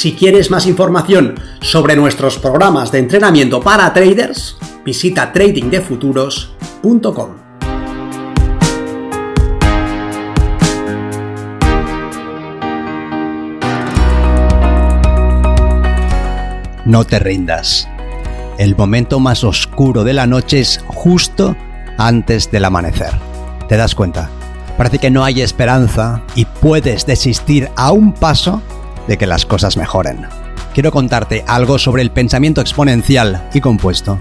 Si quieres más información sobre nuestros programas de entrenamiento para traders, visita tradingdefuturos.com. No te rindas. El momento más oscuro de la noche es justo antes del amanecer. ¿Te das cuenta? Parece que no hay esperanza y puedes desistir a un paso de que las cosas mejoren. Quiero contarte algo sobre el pensamiento exponencial y compuesto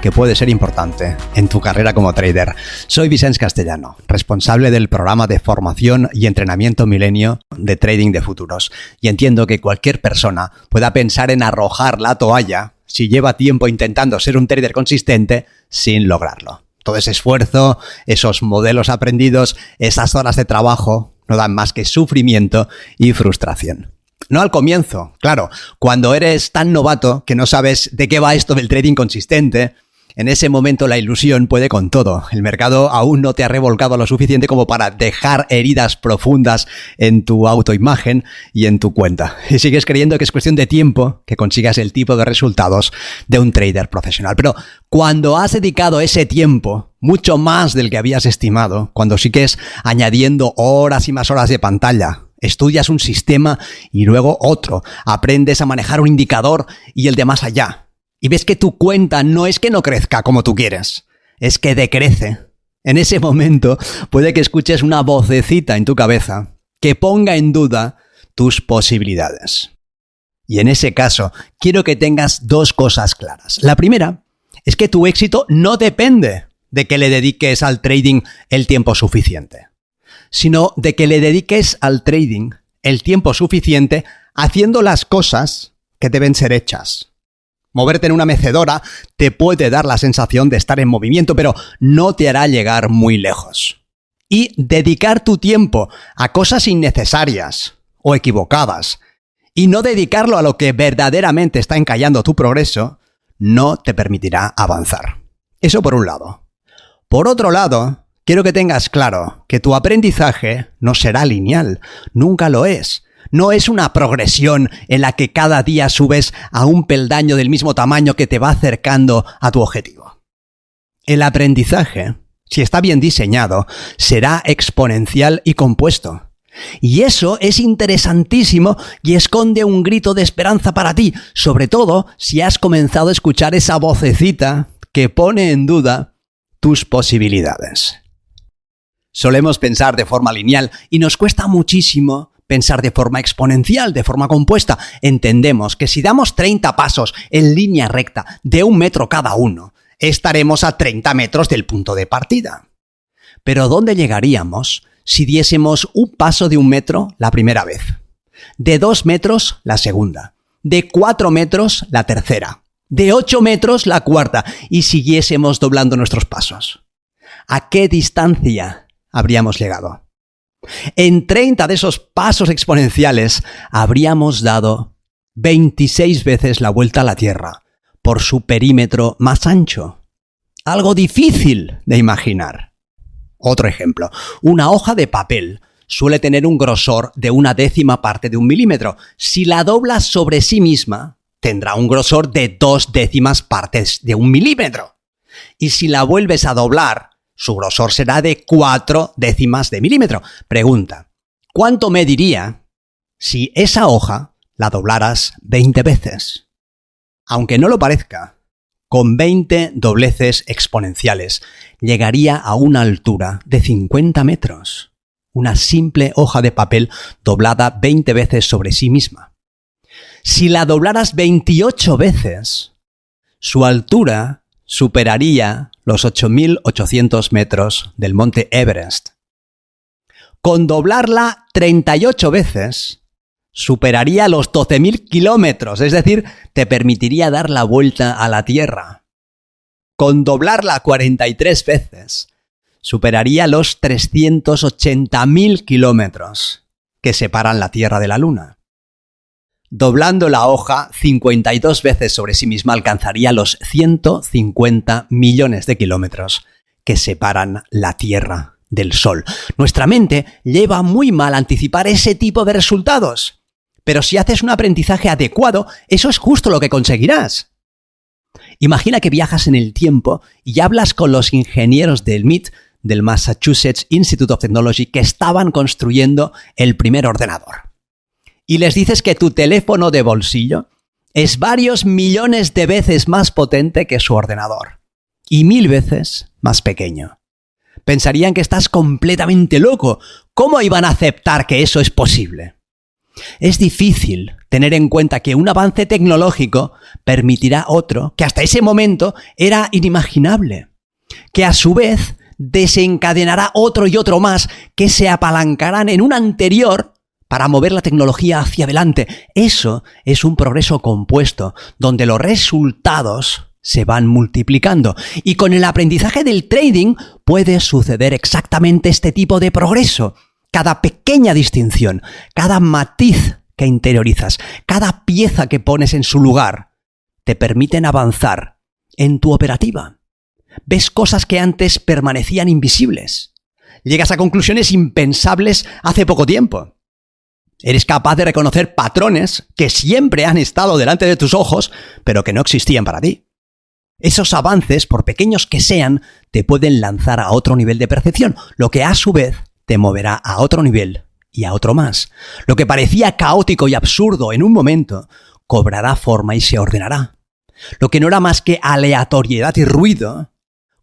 que puede ser importante en tu carrera como trader. Soy Vicente Castellano, responsable del programa de formación y entrenamiento milenio de trading de futuros, y entiendo que cualquier persona pueda pensar en arrojar la toalla si lleva tiempo intentando ser un trader consistente sin lograrlo todo ese esfuerzo, esos modelos aprendidos, esas horas de trabajo, no dan más que sufrimiento y frustración. No al comienzo, claro, cuando eres tan novato que no sabes de qué va esto del trading consistente, en ese momento la ilusión puede con todo. El mercado aún no te ha revolcado lo suficiente como para dejar heridas profundas en tu autoimagen y en tu cuenta. Y sigues creyendo que es cuestión de tiempo que consigas el tipo de resultados de un trader profesional. Pero cuando has dedicado ese tiempo, mucho más del que habías estimado, cuando sigues añadiendo horas y más horas de pantalla, estudias un sistema y luego otro, aprendes a manejar un indicador y el de más allá, y ves que tu cuenta no es que no crezca como tú quieres, es que decrece. En ese momento puede que escuches una vocecita en tu cabeza que ponga en duda tus posibilidades. Y en ese caso, quiero que tengas dos cosas claras. La primera es que tu éxito no depende de que le dediques al trading el tiempo suficiente, sino de que le dediques al trading el tiempo suficiente haciendo las cosas que deben ser hechas. Moverte en una mecedora te puede dar la sensación de estar en movimiento, pero no te hará llegar muy lejos. Y dedicar tu tiempo a cosas innecesarias o equivocadas, y no dedicarlo a lo que verdaderamente está encallando tu progreso, no te permitirá avanzar. Eso por un lado. Por otro lado, quiero que tengas claro que tu aprendizaje no será lineal, nunca lo es. No es una progresión en la que cada día subes a un peldaño del mismo tamaño que te va acercando a tu objetivo. El aprendizaje, si está bien diseñado, será exponencial y compuesto. Y eso es interesantísimo y esconde un grito de esperanza para ti, sobre todo si has comenzado a escuchar esa vocecita que pone en duda tus posibilidades. Solemos pensar de forma lineal y nos cuesta muchísimo pensar de forma exponencial, de forma compuesta. Entendemos que si damos 30 pasos en línea recta de un metro cada uno, estaremos a 30 metros del punto de partida. Pero ¿dónde llegaríamos si diésemos un paso de un metro la primera vez? De dos metros la segunda. De cuatro metros la tercera. De ocho metros la cuarta. Y siguiésemos doblando nuestros pasos. ¿A qué distancia habríamos llegado? En 30 de esos pasos exponenciales habríamos dado 26 veces la vuelta a la Tierra por su perímetro más ancho. Algo difícil de imaginar. Otro ejemplo, una hoja de papel suele tener un grosor de una décima parte de un milímetro. Si la doblas sobre sí misma, tendrá un grosor de dos décimas partes de un milímetro. Y si la vuelves a doblar su grosor será de 4 décimas de milímetro. Pregunta, ¿cuánto mediría si esa hoja la doblaras 20 veces? Aunque no lo parezca, con 20 dobleces exponenciales llegaría a una altura de 50 metros. Una simple hoja de papel doblada 20 veces sobre sí misma. Si la doblaras 28 veces, su altura superaría los 8.800 metros del monte Everest. Con doblarla 38 veces, superaría los 12.000 kilómetros, es decir, te permitiría dar la vuelta a la Tierra. Con doblarla 43 veces, superaría los 380.000 kilómetros que separan la Tierra de la Luna. Doblando la hoja 52 veces sobre sí misma alcanzaría los 150 millones de kilómetros que separan la Tierra del Sol. Nuestra mente lleva muy mal anticipar ese tipo de resultados. Pero si haces un aprendizaje adecuado, eso es justo lo que conseguirás. Imagina que viajas en el tiempo y hablas con los ingenieros del MIT, del Massachusetts Institute of Technology, que estaban construyendo el primer ordenador. Y les dices que tu teléfono de bolsillo es varios millones de veces más potente que su ordenador y mil veces más pequeño. Pensarían que estás completamente loco. ¿Cómo iban a aceptar que eso es posible? Es difícil tener en cuenta que un avance tecnológico permitirá otro que hasta ese momento era inimaginable, que a su vez desencadenará otro y otro más que se apalancarán en un anterior para mover la tecnología hacia adelante. Eso es un progreso compuesto, donde los resultados se van multiplicando. Y con el aprendizaje del trading puede suceder exactamente este tipo de progreso. Cada pequeña distinción, cada matiz que interiorizas, cada pieza que pones en su lugar, te permiten avanzar en tu operativa. Ves cosas que antes permanecían invisibles. Llegas a conclusiones impensables hace poco tiempo. Eres capaz de reconocer patrones que siempre han estado delante de tus ojos, pero que no existían para ti. Esos avances, por pequeños que sean, te pueden lanzar a otro nivel de percepción, lo que a su vez te moverá a otro nivel y a otro más. Lo que parecía caótico y absurdo en un momento, cobrará forma y se ordenará. Lo que no era más que aleatoriedad y ruido,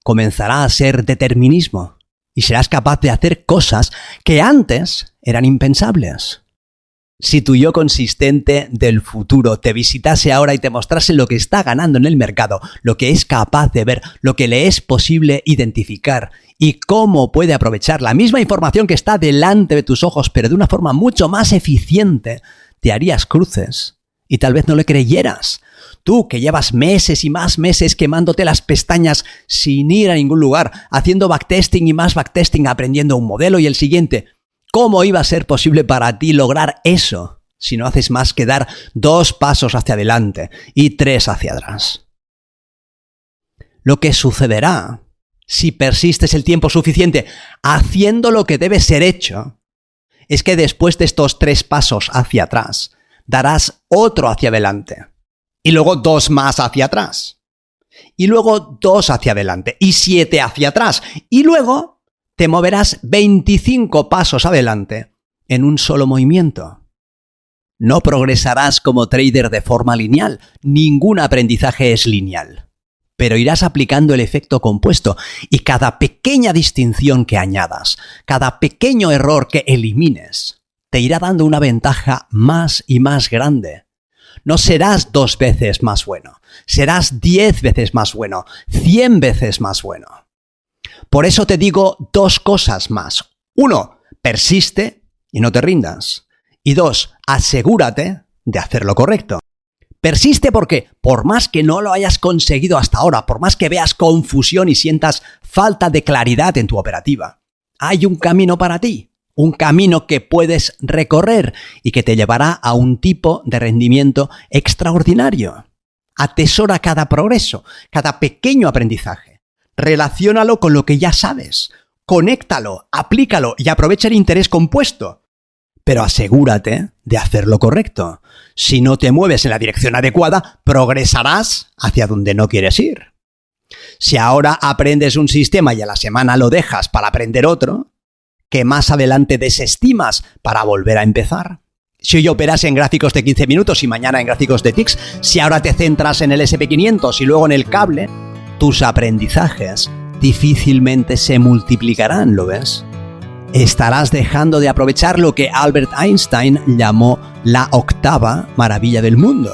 comenzará a ser determinismo y serás capaz de hacer cosas que antes eran impensables. Si tu yo consistente del futuro te visitase ahora y te mostrase lo que está ganando en el mercado, lo que es capaz de ver, lo que le es posible identificar y cómo puede aprovechar la misma información que está delante de tus ojos, pero de una forma mucho más eficiente, te harías cruces y tal vez no le creyeras. Tú que llevas meses y más meses quemándote las pestañas sin ir a ningún lugar, haciendo backtesting y más backtesting, aprendiendo un modelo y el siguiente, ¿Cómo iba a ser posible para ti lograr eso si no haces más que dar dos pasos hacia adelante y tres hacia atrás? Lo que sucederá si persistes el tiempo suficiente haciendo lo que debe ser hecho es que después de estos tres pasos hacia atrás, darás otro hacia adelante y luego dos más hacia atrás y luego dos hacia adelante y siete hacia atrás y luego te moverás 25 pasos adelante en un solo movimiento. No progresarás como trader de forma lineal, ningún aprendizaje es lineal, pero irás aplicando el efecto compuesto y cada pequeña distinción que añadas, cada pequeño error que elimines, te irá dando una ventaja más y más grande. No serás dos veces más bueno, serás diez veces más bueno, cien veces más bueno. Por eso te digo dos cosas más. Uno, persiste y no te rindas. Y dos, asegúrate de hacer lo correcto. Persiste porque, por más que no lo hayas conseguido hasta ahora, por más que veas confusión y sientas falta de claridad en tu operativa, hay un camino para ti, un camino que puedes recorrer y que te llevará a un tipo de rendimiento extraordinario. Atesora cada progreso, cada pequeño aprendizaje relaciónalo con lo que ya sabes, conéctalo, aplícalo y aprovecha el interés compuesto. Pero asegúrate de hacer lo correcto. Si no te mueves en la dirección adecuada, progresarás hacia donde no quieres ir. Si ahora aprendes un sistema y a la semana lo dejas para aprender otro, que más adelante desestimas para volver a empezar. Si hoy operas en gráficos de 15 minutos y mañana en gráficos de TICS, si ahora te centras en el SP500 y luego en el cable, tus aprendizajes difícilmente se multiplicarán, ¿lo ves? Estarás dejando de aprovechar lo que Albert Einstein llamó la octava maravilla del mundo.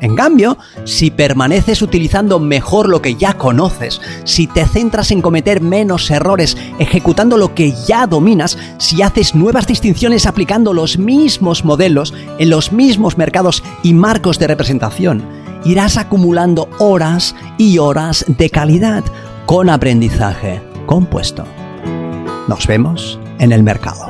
En cambio, si permaneces utilizando mejor lo que ya conoces, si te centras en cometer menos errores ejecutando lo que ya dominas, si haces nuevas distinciones aplicando los mismos modelos en los mismos mercados y marcos de representación, irás acumulando horas y horas de calidad con aprendizaje compuesto. Nos vemos en el mercado.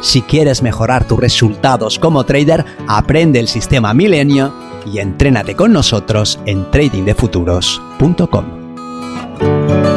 Si quieres mejorar tus resultados como trader, aprende el sistema Milenio y entrénate con nosotros en tradingdefuturos.com.